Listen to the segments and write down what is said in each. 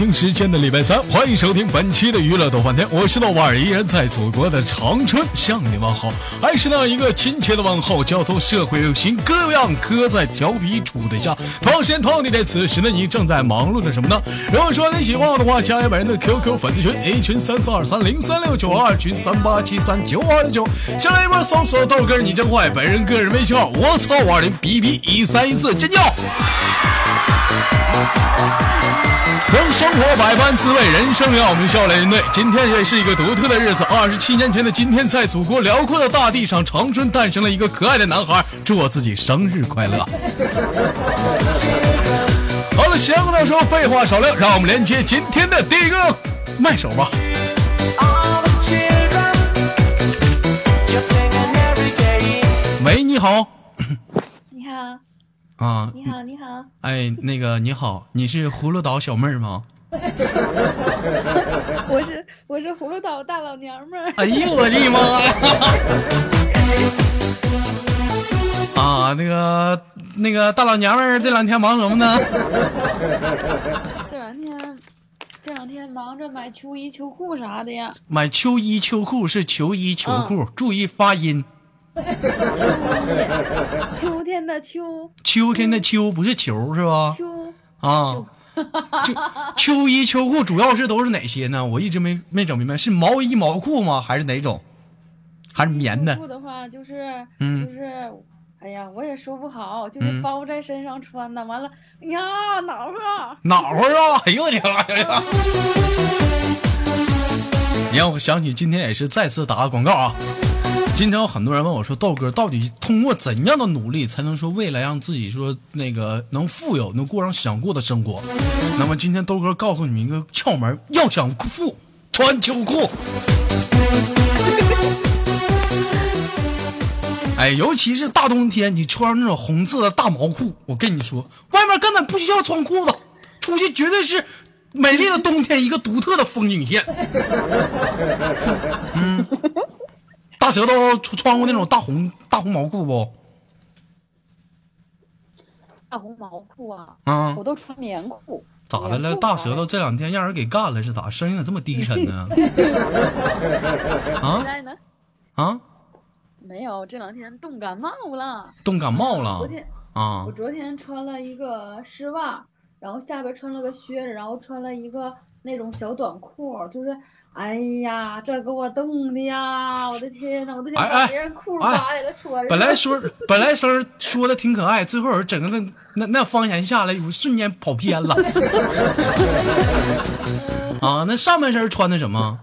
京时间的礼拜三，欢迎收听本期的娱乐逗翻天，我是豆瓣儿，依然在祖国的长春向你问好，还是那一个亲切的问候，叫做社会有型各样哥在调皮处对象。同样时间同样地点，此时的你正在忙碌着什么呢？如果说你喜欢我的话，加一本人的 QQ 粉丝群，A 群三四二三零三六九，二群三八七三九二九，先来一波搜索豆哥你真坏，本人个人微信号我操五二零 B B 一三一四尖叫。让生活百般滋味，人生要我们笑脸对。今天也是一个独特的日子，二十七年前的今天，在祖国辽阔的大地上，长春诞生了一个可爱的男孩。祝我自己生日快乐！好了，闲话少说，废话少聊，让我们连接今天的第一个麦手吧。喂，你好。你好。啊，你好，你好，哎，那个你好，你是葫芦岛小妹儿吗？我是我是葫芦岛大老娘们儿。哎呦我的妈！啊，那个那个大老娘们儿这两天忙什么呢？这两天这两天忙着买秋衣秋裤啥的呀。买秋衣秋裤是秋衣秋裤，注意发音。秋 秋天的秋，秋天的秋不是球是吧？秋啊，秋 秋衣秋裤主要是都是哪些呢？我一直没没整明白，是毛衣毛裤吗？还是哪种？还是棉的？裤的话就是，嗯，就是，哎呀，我也说不好，就是包在身上穿的。完了，呀，暖和，暖和啊！哎呦我的妈呀！你让我想起今天也是再次打个广告啊。经常有很多人问我说：“豆哥，到底通过怎样的努力才能说未来让自己说那个能富有，能过上想过的生活？”那么今天豆哥告诉你们一个窍门：要想富，穿秋裤。哎，尤其是大冬天，你穿上那种红色的大毛裤，我跟你说，外面根本不需要穿裤子，出去绝对是美丽的冬天一个独特的风景线。嗯。大舌头穿过那种大红大红毛裤不？大红毛裤啊！啊，我都穿棉裤。咋的了？大舌头这两天让人给干了是咋？声音咋这么低沉呢？啊？啊？没有，这两天冻感冒了。冻感冒了。昨天啊，我昨天穿了一个丝袜，然后下边穿了个靴子，然后穿了一个。那种小短裤，就是，哎呀，这给我冻的呀！我的天呐，我都想把别人裤扒下来穿。本来说，本来声说的挺可爱，最后整个那那那方言下来，我瞬间跑偏了。啊，那上半身穿的什么？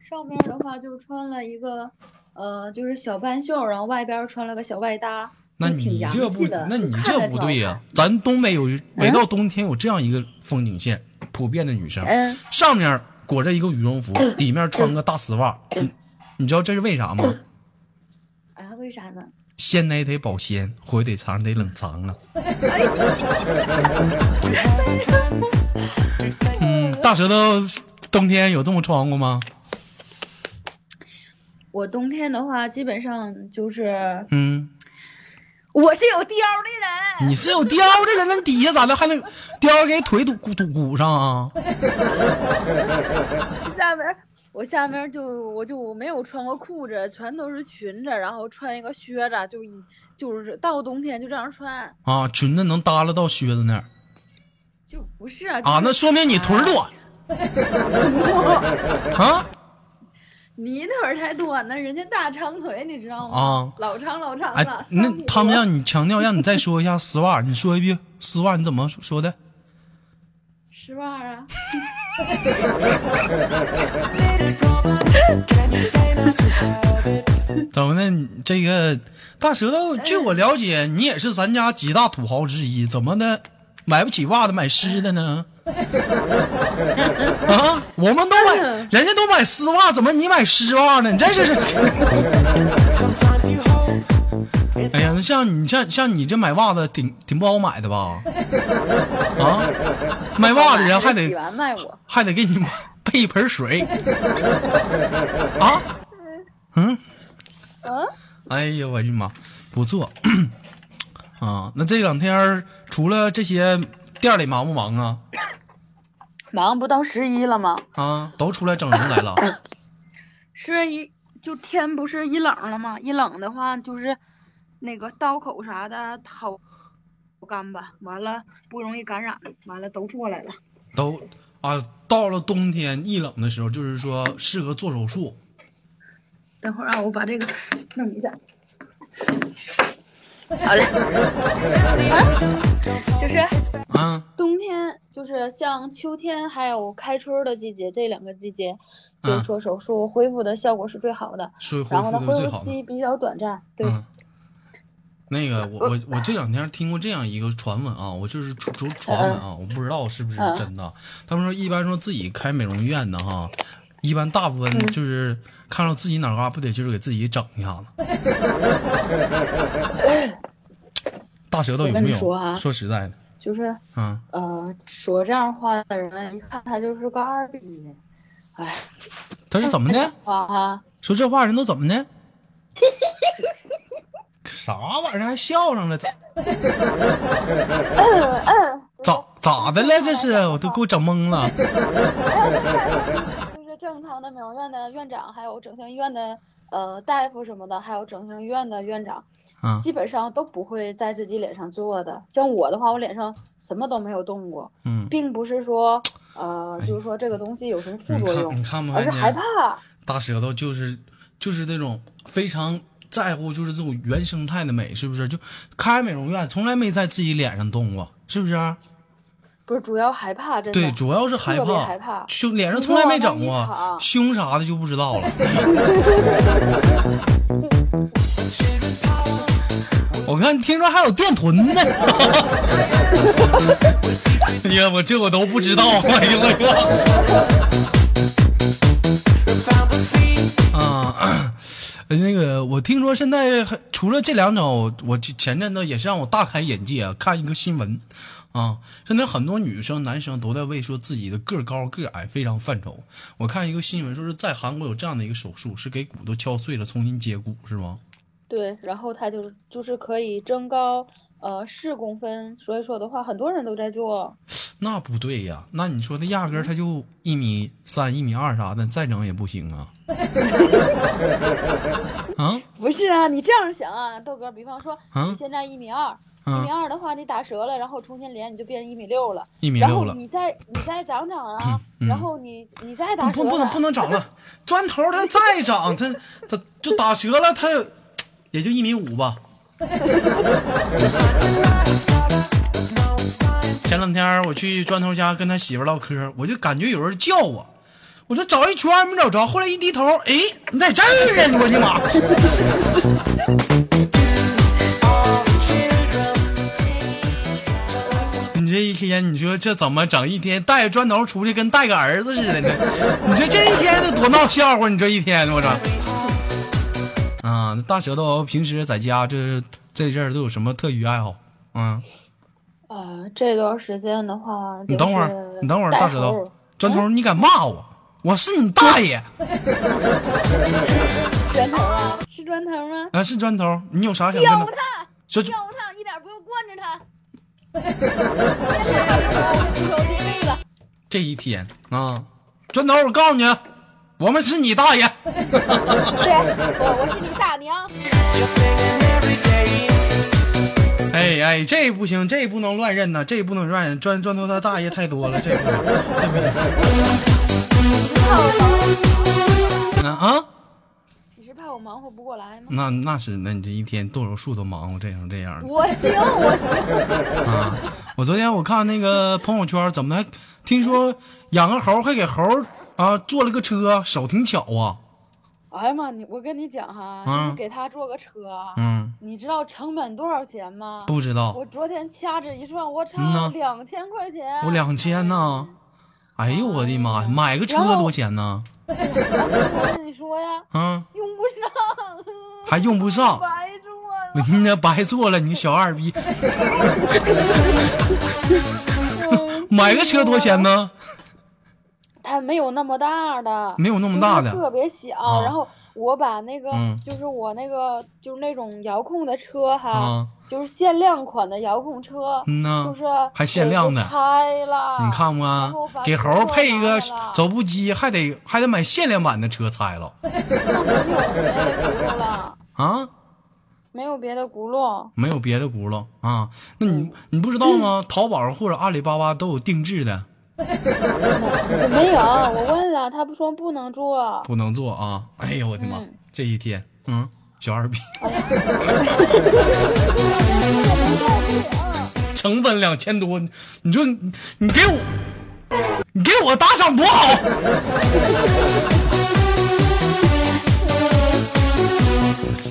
上边的话就穿了一个，呃，就是小半袖，然后外边穿了个小外搭。那你这不，那你这不对呀！咱东北有，每到冬天有这样一个风景线。普遍的女生，上面裹着一个羽绒服，里面穿个大丝袜，你你知道这是为啥吗？啊，为啥呢？鲜奶得保鲜，火得藏得冷藏啊。嗯，大舌头，冬天有这么穿过吗？我冬天的话，基本上就是嗯。我是有貂的人，你是有貂的人，那底下咋的还能貂给腿堵堵鼓上啊？下面我下面就我就没有穿过裤子，全都是裙子，然后穿一个靴子，就就是到冬天就这样穿啊。裙子能耷拉到靴子那儿？就不是啊，啊，那说明你腿短 啊。你腿太短了，人家大长腿，你知道吗？啊，老长老长的。那他们让你强调，让你再说一下丝袜，你说一遍丝袜，你怎么说的？丝袜啊。怎么的？这个大舌头，据我了解，你也是咱家几大土豪之一，怎么的？买不起袜子，买湿的呢？啊，我们都买，人家都买丝袜，怎么你买丝袜呢？你这是。哎呀，那像你像像你这买袜子挺挺不好买的吧？啊，卖袜子人还得卖，还得给你备一盆水啊？嗯嗯，哎呀，我的妈，不错 啊！那这两天除了这些，店里忙不忙啊？忙不到十一了吗？啊，都出来整容来了。是一就天不是一冷了吗？一冷的话就是那个刀口啥的好干吧，完了不容易感染，完了都做来了。都啊，到了冬天一冷的时候，就是说适合做手术。等会儿啊，我把这个弄一下。好嘞，啊，就是啊，冬天，就是像秋天还有开春的季节，这两个季节，就是说手术恢复的效果是最好的。是然后呢，恢恢复期比较短暂。对，嗯，那个我我我这两天听过这样一个传闻啊，我就是传传传闻啊，我不知道是不是嗯。真的。他们说一般说自己开美容院的哈，一般大部分嗯。就是看到自己哪嘎不得就是给自己整一下子。大舌头有没有？说啊说实在的，就是啊，呃，说这样话的人，一看他就是个二逼。哎，他是怎么的？话 哈，说这话人都怎么的？啥玩意儿还笑上了？咋嗯嗯，咋咋的了？这是我都给我整懵了。就是正常的美容院的院长，还有整形医院的呃大夫什么的，还有整形医院的院长，啊基本上都不会在自己脸上做的。像我的话，我脸上什么都没有动过，嗯，并不是说呃，就是说这个东西有什么副作用你，看没而是？害怕。大舌头就是就是那种非常在乎就是这种原生态的美，是不是？就开美容院从来没在自己脸上动过，是不是？不是主要害怕，真的。对，主要是害怕，害怕胸脸上从来没整过，胸啥的就不知道了。我看听说还有电臀呢，哎呀，我这我都不知道，哎呀我呀！啊，呃那个我听说现在除了这两种，我我前阵子也是让我大开眼界啊，看一个新闻啊，现在很多女生、男生都在为说自己的个高个矮非常犯愁。我看一个新闻说是在韩国有这样的一个手术，是给骨头敲碎了重新接骨，是吗？对，然后它就是就是可以增高呃四公分，所以说的话，很多人都在做。那不对呀，那你说他压根儿他就一米三、一米二啥的，再整也不行啊。啊不是啊，你这样想啊，豆哥，比方说啊你现在一米二，一米啊！二的话你打折了，然后重新连你就变成一米六了，一米然后六了，你再你再长长啊，嗯然后你你再打折不不能不能长了，砖头它再长，它它就打折了，它也就一米五吧。前两天我去砖头家跟他媳妇唠嗑，我就感觉有人叫我，我说找一圈没找着，后来一低头，哎，你在这儿啊！我的妈！一天，你说这怎么整？一天带着砖头出去，跟带个儿子似的呢。你说这一天得多闹笑话！你这一天，我操！啊，大舌头平时在家这这阵儿都有什么特余爱好？嗯，呃，这段时间的话，你等会儿，你等会儿，大舌头，砖头，你敢骂我？我是你大爷！砖头啊，是砖头吗？啊，是砖头，你有啥想跟他？教他，教他，一点不用惯着他。这一天啊，砖头，我告诉你，我们是你大爷。对我我是你大娘。哎哎，这不行，这不能乱认呐，这不能乱认。砖砖头他大爷太多了，这不行，这不行。啊啊，我忙活不过来吗？那那是，那你这一天剁手术都忙活这样这样的我行，我行。啊！我昨天我看那个朋友圈，怎么还听说养个猴还给猴啊做了个车，手挺巧啊。哎呀妈，你我跟你讲哈，嗯就是给他做个车，嗯，你知道成本多少钱吗？不知道我昨天掐指一算，我嗯呐操，两千块钱。我两千呢。哎呦我的妈呀，买个车多少钱呢？我 跟你说呀，嗯，用不上，还用不上白做你 那白做了，你小二逼。买个车多钱呢？哎没有那么大的，没有那么大的，特别小。啊然后我把那个，嗯就是我那个，就是那种遥控的车哈，啊，就是限量款的遥控车，嗯呐就，是还限量的拆了。你看不给猴配一个走步机，还得还得买限量版的车拆了 没有别的轱辘了，啊？没有别的轱辘。没有别的轱辘啊？那你你不知道吗？淘宝或者阿里巴巴都有定制的，那 没有，我问了，他不说不能做。不能做啊！哎呦我的妈，嗯这一天，嗯，小二逼，成本两千多，你说你你给我，你给我打赏多好！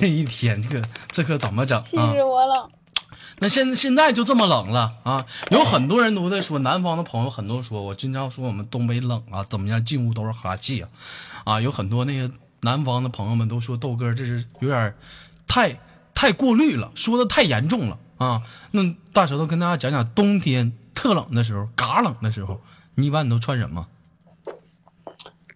这一天，这个这可怎么整气啊？死我了！那现现在就这么冷了啊！有很多人都在说，南方的朋友很多说，我经常说我们东北冷啊，怎么样，进屋都是哈气啊，啊，有很多那个南方的朋友们都说豆哥这是有点太太过滤了，说的太严重了啊。那大舌头跟大家讲讲，冬天特冷的时候，嘎冷的时候，你一般你都穿什么？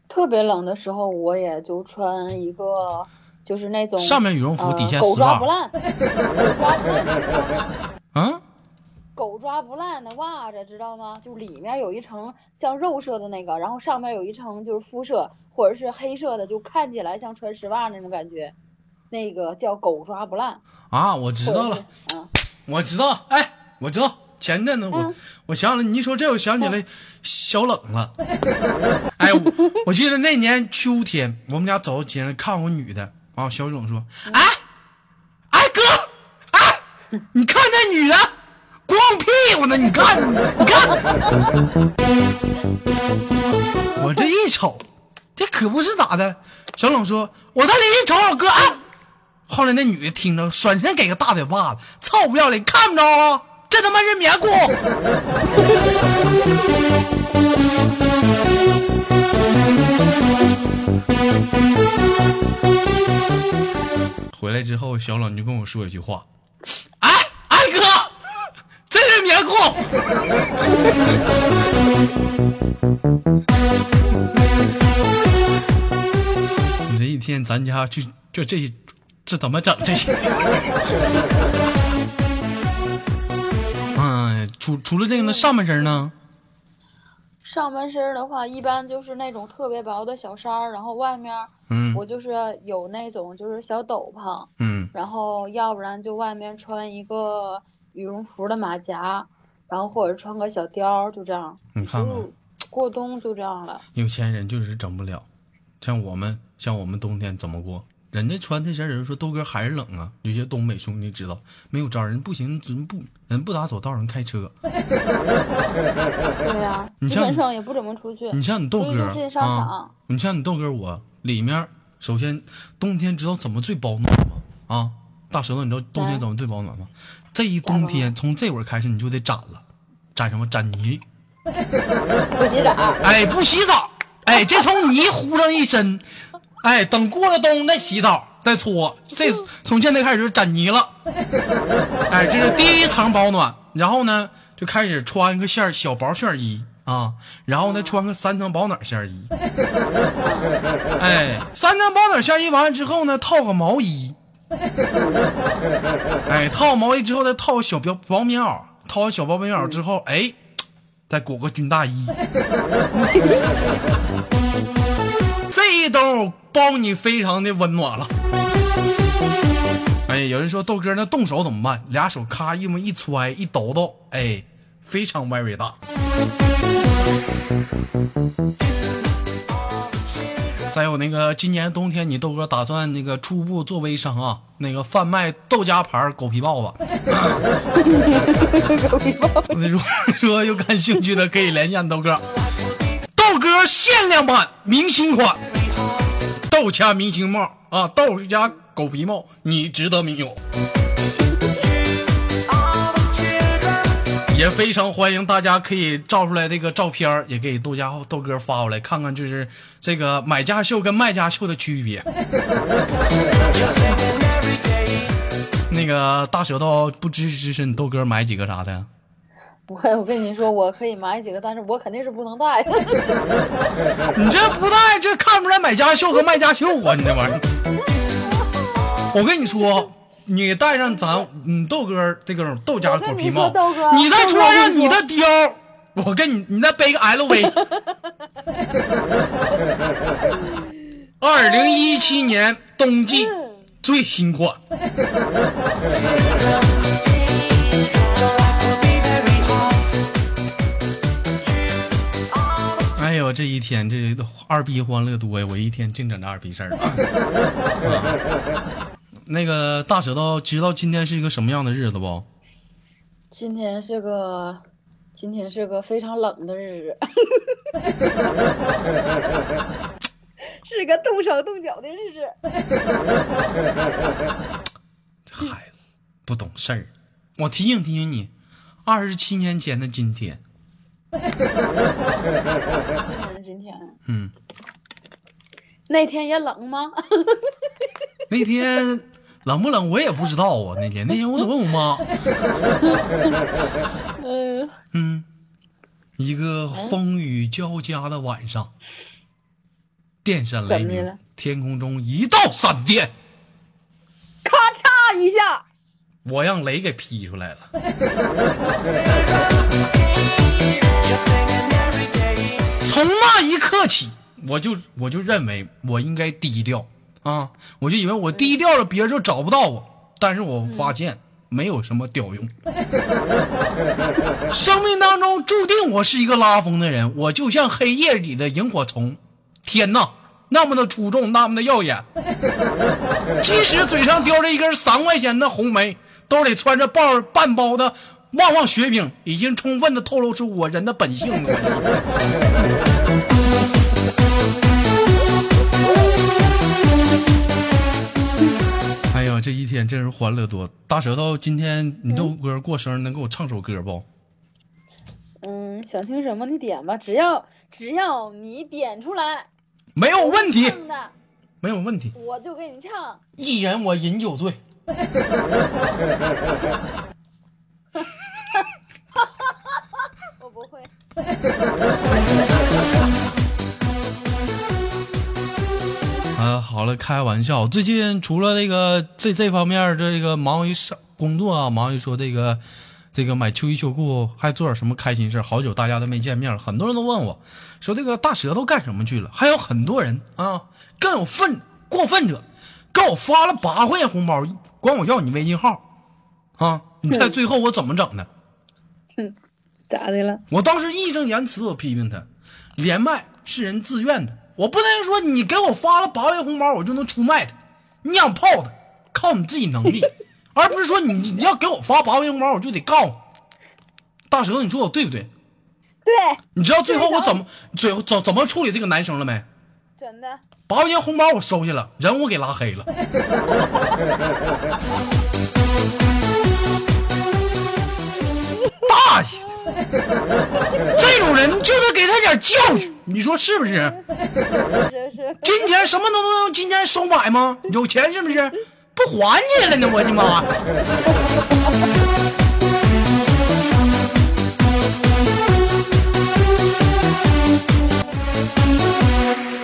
特别冷的时候，我也就穿一个，就是那种上面羽绒服，呃底下狗抓不。烂，狗抓不烂，啊，狗抓不烂的袜子，知道吗？就里面有一层像肉色的那个，然后上面有一层就是肤色或者是黑色的，就看起来像穿丝袜那种感觉，那个叫狗抓不烂。啊，我知道了。嗯，我知道，哎，我知道，前阵子我、嗯我想起来，你一说这，我想起来小冷了。哎，我我记得那年秋天，我们俩走到街上看我女的啊，小冷说：“哎，哎哥，哎，你看那女的光屁股呢，你看，你看。”我这一瞅，这可不是咋的。小冷说：“我再离你瞅瞅哥啊。”后来那女的听着，转身给个大嘴巴子，臭不要脸，看不着啊！这他妈是棉裤。回来之后，小冷就跟我说一句话：“哎，哎哥，这是棉裤。”你这一天，咱家就就这这怎么整这些？嗯，除除了这个呢，上半身呢？上半身的话，一般就是那种特别薄的小衫儿，然后外面嗯我就是有那种就是小斗篷，嗯然后要不然就外面穿一个羽绒服的马甲，然后或者穿个小貂，就这样。你看看过冬就这样了。有钱人就是整不了，像我们像我们冬天怎么过？人家穿这身，人说豆哥还是冷啊。有些东北兄弟知道，没有招儿，人不行，人不人不打走道，人开车。对呀、你像基本上也不怎么出去。你像你豆哥啊，你像你豆哥我里面，首先冬天知道怎么最保暖吗？啊，大舌头，你知道冬天怎么最保暖吗？这一冬天从这会儿开始你就得攒了，攒什么？攒泥。不洗澡。哎，不洗澡，哎，这从泥糊上一身，哎，等过了冬再洗澡再搓，这从现在开始就攒泥了，哎，这是第一层保暖，然后呢就开始穿个线小薄线衣啊，然后呢穿个三层保暖线衣，哎，三层保暖线衣完了之后呢套个毛衣，哎，套毛衣之后再套个小薄薄棉袄，套完小薄棉袄之后，哎。再裹个军大衣，这一兜包你非常的温暖了。哎，有人说豆哥那动手怎么办？俩手咔一么一揣一抖抖，哎，非常 very 大。再有那个，今年冬天你豆哥打算那个初步做微商啊，那个贩卖豆家牌狗皮帽子。狗皮包如果说有感兴趣的，可以联系俺豆哥。豆哥限量版明星款，豆家明星帽啊，豆家狗皮帽，你值得拥有。也非常欢迎大家可以照出来这个照片也给豆家豆哥发过来，看看就是这个买家秀跟卖家秀的区别。那个大舌头不支持支持你豆哥买几个啥的？我我跟你说，我可以买几个，但是我肯定是不能带。你这不带，这看不出来买家秀和卖家秀啊！你这玩意儿，我跟你说，你带上咱你豆哥这个豆家狗皮帽，你再穿上你的貂，我跟你你再背个 LV。二零一七年冬季最新款。这一天这二逼欢乐多呀！我一天净整这二逼事儿。那个大舌头知道今天是一个什么样的日子不？今天是个，今天是个非常冷的日子。是个动手动脚的日子。这孩子不懂事儿，我提醒提醒你，二十七年前的今天。今天。嗯。那天也冷吗？那天冷不冷我也不知道啊。那天那天我得问我妈。嗯。嗯。一个风雨交加的晚上。电闪雷鸣，天空中一道闪电，咔嚓一下，我让雷给劈出来了。从那一刻起，我就我就认为我应该低调啊，我就以为我低调了，别人就找不到我。但是我发现没有什么屌用，生命当中注定我是一个拉风的人，我就像黑夜里的萤火虫。天呐，那么的出众，那么的耀眼。即使嘴上叼着一根三块钱的红梅，兜里揣着包半包的旺旺雪饼，已经充分的透露出我人的本性了。哎呀，这一天真是欢乐多。大舌头，今天你豆哥过生日，能给我唱首歌不？嗯，想听什么你点吧，只要只要你点出来。没有问题，没有问题，我就给你唱。一人我饮酒醉。我不会。啊，好了，开玩笑。最近除了那个这这方面，这个忙于工作啊，忙于说这个。这个买秋衣秋裤还做点什么开心事好久大家都没见面了很多人都问我，说这个大舌头干什么去了？还有很多人啊，更有分过分者，给我发了八块钱红包，管我要你微信号，啊，你猜最后我怎么整的？哼，咋的了？我当时义正言辞我批评他，连麦是人自愿的，我不能说你给我发了八块红包我就能出卖他，你想泡他，靠你自己能力。而不是说你你要给我发八块红包，我就得告你。大舌头，你说我对不对？对。你知道最后我怎么最后怎怎么处理这个男生了没？真的。八块钱红包我收下了，人我给拉黑了。大爷，这种人就得给他点教训，你说是不是。金钱什么都能用金钱收买吗？有钱是不是？不还你了呢！我的妈！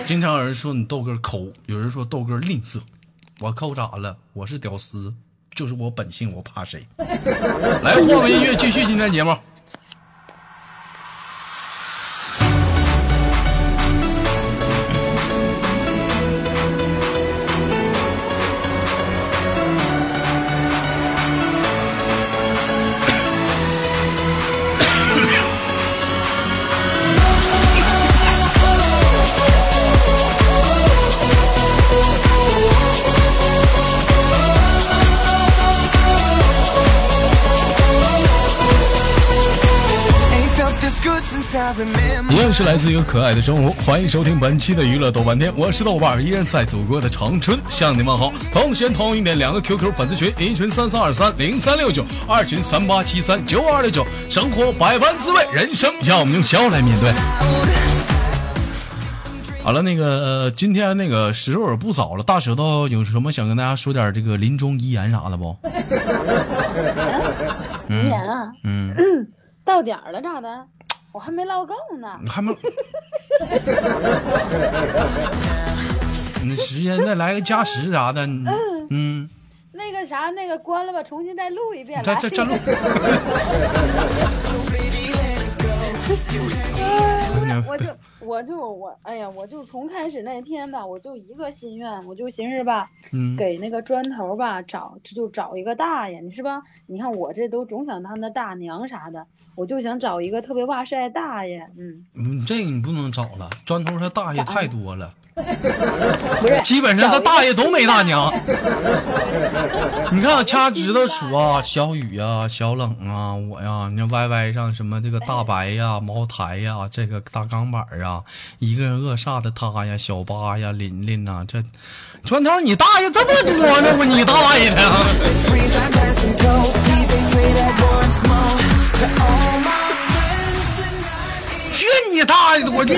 经常有人说你豆哥抠，有人说豆哥吝啬，我抠咋了？我是屌丝，就是我本性，我怕谁？来，换个音乐，继续今天节目。一样是来自一个可爱的中午，欢迎收听本期的娱乐豆瓣天，我是豆瓣，依然在祖国的长春向你问好。同时同一点两个 QQ 粉丝群，一群三三二三零三六九，二群三八七三九二六九。生活百般滋味，人生要我们用笑来面对。好了，那个今天那个时候也不早了，大舌头有什么想跟大家说点这个临终遗言啥的不？遗言啊，嗯，到点儿了咋的？我还没唠够呢。你还没？你时间再来个加时啥的，嗯。那个啥，那个关了吧，重新再录一遍。再再再录。我就我就我哎呀，我就从开始那天吧，我就一个心愿，我就寻思吧，给那个砖头吧找就找一个大爷，你是吧？你看我这都总想当那大娘啥的，我就想找一个特别哇塞大爷，嗯。嗯，这个你不能找了，砖头他大爷太多了。不是，基本上他大爷都没大娘。你看，掐指头数啊，小雨啊，小冷啊，我呀，你看 Y Y 上什么这个大白呀，茅台呀，这个大钢板啊，一个人恶煞的他呀，小八呀，琳琳呐，这砖头你大爷这么多呢？我你大爷的！这你大爷的，我的！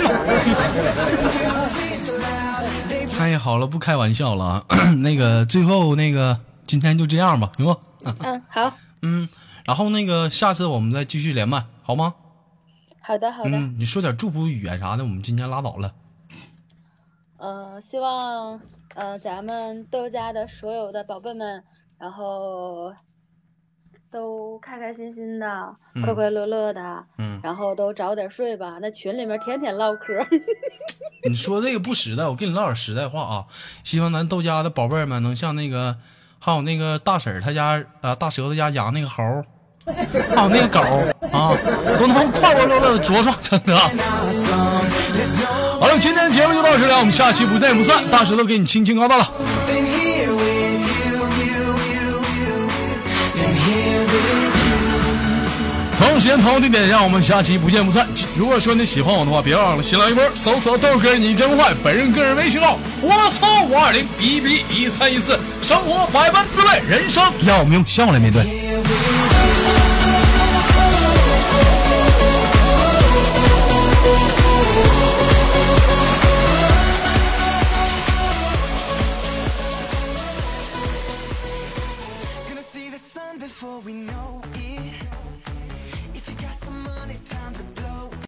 哎呀，好了，不开玩笑了。那个最后那个，今天就这样吧，行不？嗯，好。嗯，然后那个下次我们再继续连麦，好吗？好的，好的。嗯，你说点祝福语啊啥的，我们今天拉倒了。呃，希望呃咱们豆家的所有的宝贝们，然后。都开开心心的，快快乐乐的，嗯，然后都早点睡吧。那群里面天天唠嗑。你说这个不实在，我跟你唠点实在话啊。希望咱豆家的宝贝们能像那个，还有那个大婶她家啊，大舌头家养那个猴，还有那个狗啊，都能快快乐乐的茁壮成长。好了，今天的节目就到这里了，我们下期不见不散。大舌头给你轻轻告到了。同时间同地点，让我们下期不见不散。如果说你喜欢我的话，别忘了新浪微博搜索豆哥你真坏，本人个人微信号我操五二零 B B 一三一四，生活百般滋味，人生要我们用笑来面对。